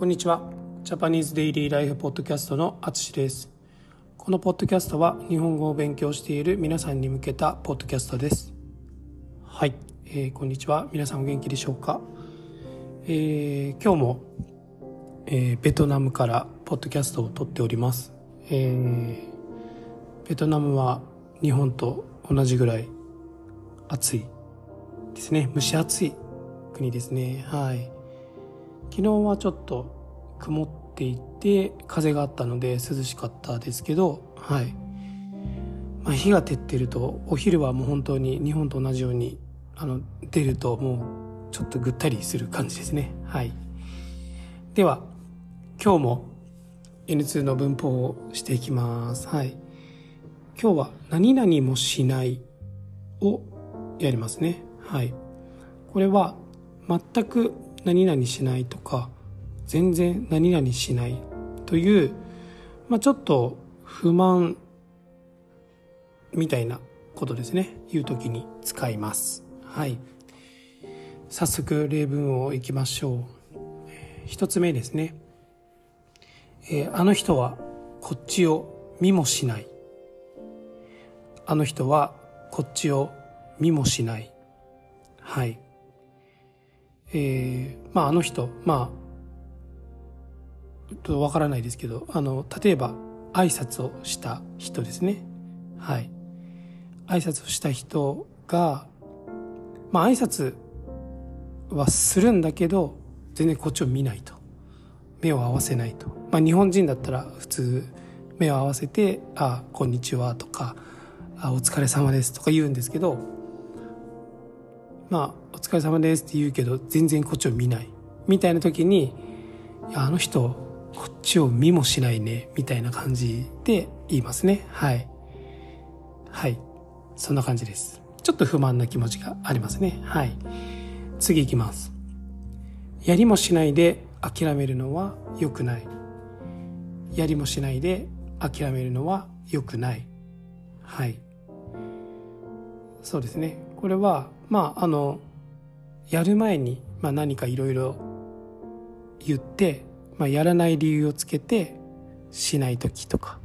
こんにちは。ジャパニーズデイリーライフポッドキャストのあつしです。このポッドキャストは日本語を勉強している皆さんに向けたポッドキャストです。はい、えー、こんにちは。皆さんお元気でしょうか、えー、今日も、えー、ベトナムからポッドキャストを撮っております、えー、ベトナムは日本と同じぐらい暑いですね。蒸し暑い国ですね。はい。昨日はちょっと曇っていて風があったので涼しかったですけどはい、まあ、日が照ってるとお昼はもう本当に日本と同じようにあの出るともうちょっとぐったりする感じですね。はい。では今日も N2 の文法をしていきます。はい。今日は何々もしないをやりますね。はい。これは全く何々しないとか全然何々しないという、まあ、ちょっと不満みたいなことですね。言う時に使います。はい。早速例文をいきましょう。一つ目ですね、えー、あの人はこっちを見もしない。あの人はこっちを見もしない。はい。えー、まああの人まあとわからないですけどあの例えば挨拶をした人ですね。はい。挨拶をした人がまあ挨拶はするんだけど全然こっちを見ないと。目を合わせないと。まあ日本人だったら普通目を合わせて「あこんにちは」とか「あお疲れ様です」とか言うんですけどまあ「お疲れ様です」って言うけど全然こっちを見ない。みたいな時に「いやあの人こっちを見もしないね」みたいな感じで言いますね。はい。はい。そんな感じです。ちょっと不満な気持ちがありますね。はい。次いきます。やりもしないで諦めるのは良くない。やりもしないで諦めるのは良くない。はい。そうですね。これはまああのやる前に、まあ、何かいろいろ言って、まあ、やらない理由をつけてしない時とか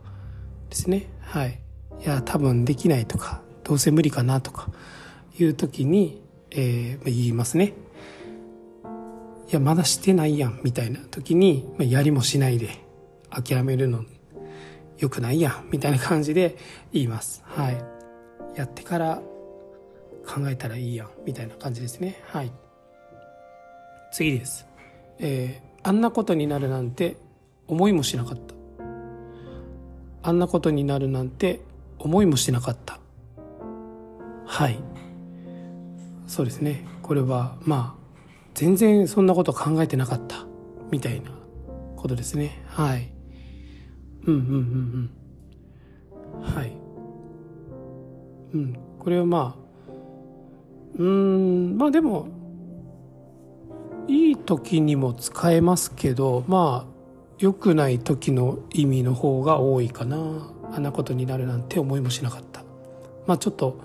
ですね。はい。いや多分できないとかどうせ無理かなとかいう時に、えー、言いますね。いやまだしてないやんみたいな時に、まあ、やりもしないで諦めるのよくないやんみたいな感じで言います。はい。やってから考えたらいいやんみたいな感じですね。はい。次です、えー、あんなことになるなんて思いもしなかった。あんなことになるなんて思いもしなかった。はい。そうですね。これはまあ全然そんなこと考えてなかった。みたいなことですね。はい。うんうんうんうん。はい。うん。これはまあうんまあでもいい時にも使えますけどまあ良くない時の意味の方が多いかな。あんなことになるなんて思いもしなかった。まあちょっと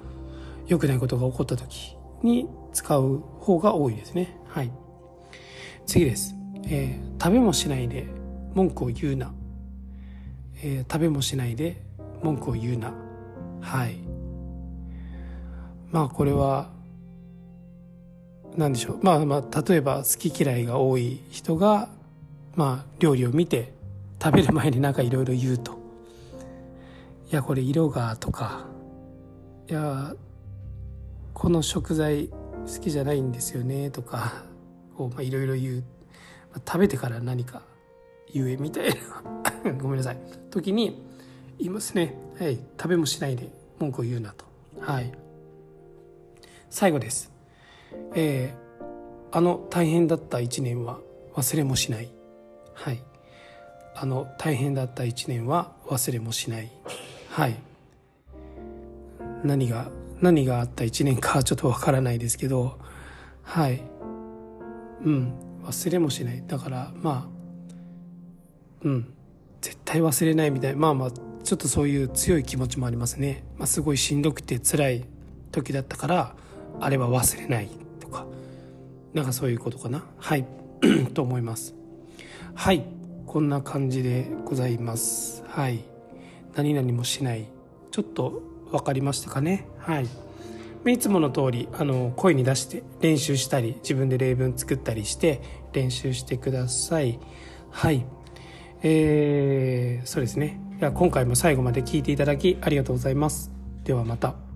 良くないことが起こった時に使う方が多いですね。はい。次です、えー、食べもしないで文句を言うな、えー、食べもしないで文句を言うな。はい。まあこれは何でしょう。まあまあ例えば好き嫌いが多い人がまあ料理を見て食べる前になんかいろいろ言うと「いやこれ色が」とか「いやこの食材好きじゃないんですよね」とかをいろいろ言う、まあ、食べてから何か言えみたいな。ごめんなさい。時に言いますね。はい食べもしないで文句を言うなと。はい。最後です。えー、あの大変だった一年は忘れもしない。はい。あの大変だった一年は忘れもしない。はい。何が何があった一年か ちょっとわからないですけど。はい。うん。忘れもしない。だからまあうん。絶対忘れないみたい。なまあまあちょっとそういう強い気持ちもありますね、まあ、すごいしんどくて辛い時だったからあれは忘れないとかなんかそういうことかな。はい。と思います。はい。こんな感じでございます。はい。何々もしない。ちょっと分かりましたかね。はい。いつもの通りあの声に出して練習したり自分で例文作ったりして練習してください。はい。えー、そうですね。今回も最後まで聞いていただきありがとうございます。ではまた。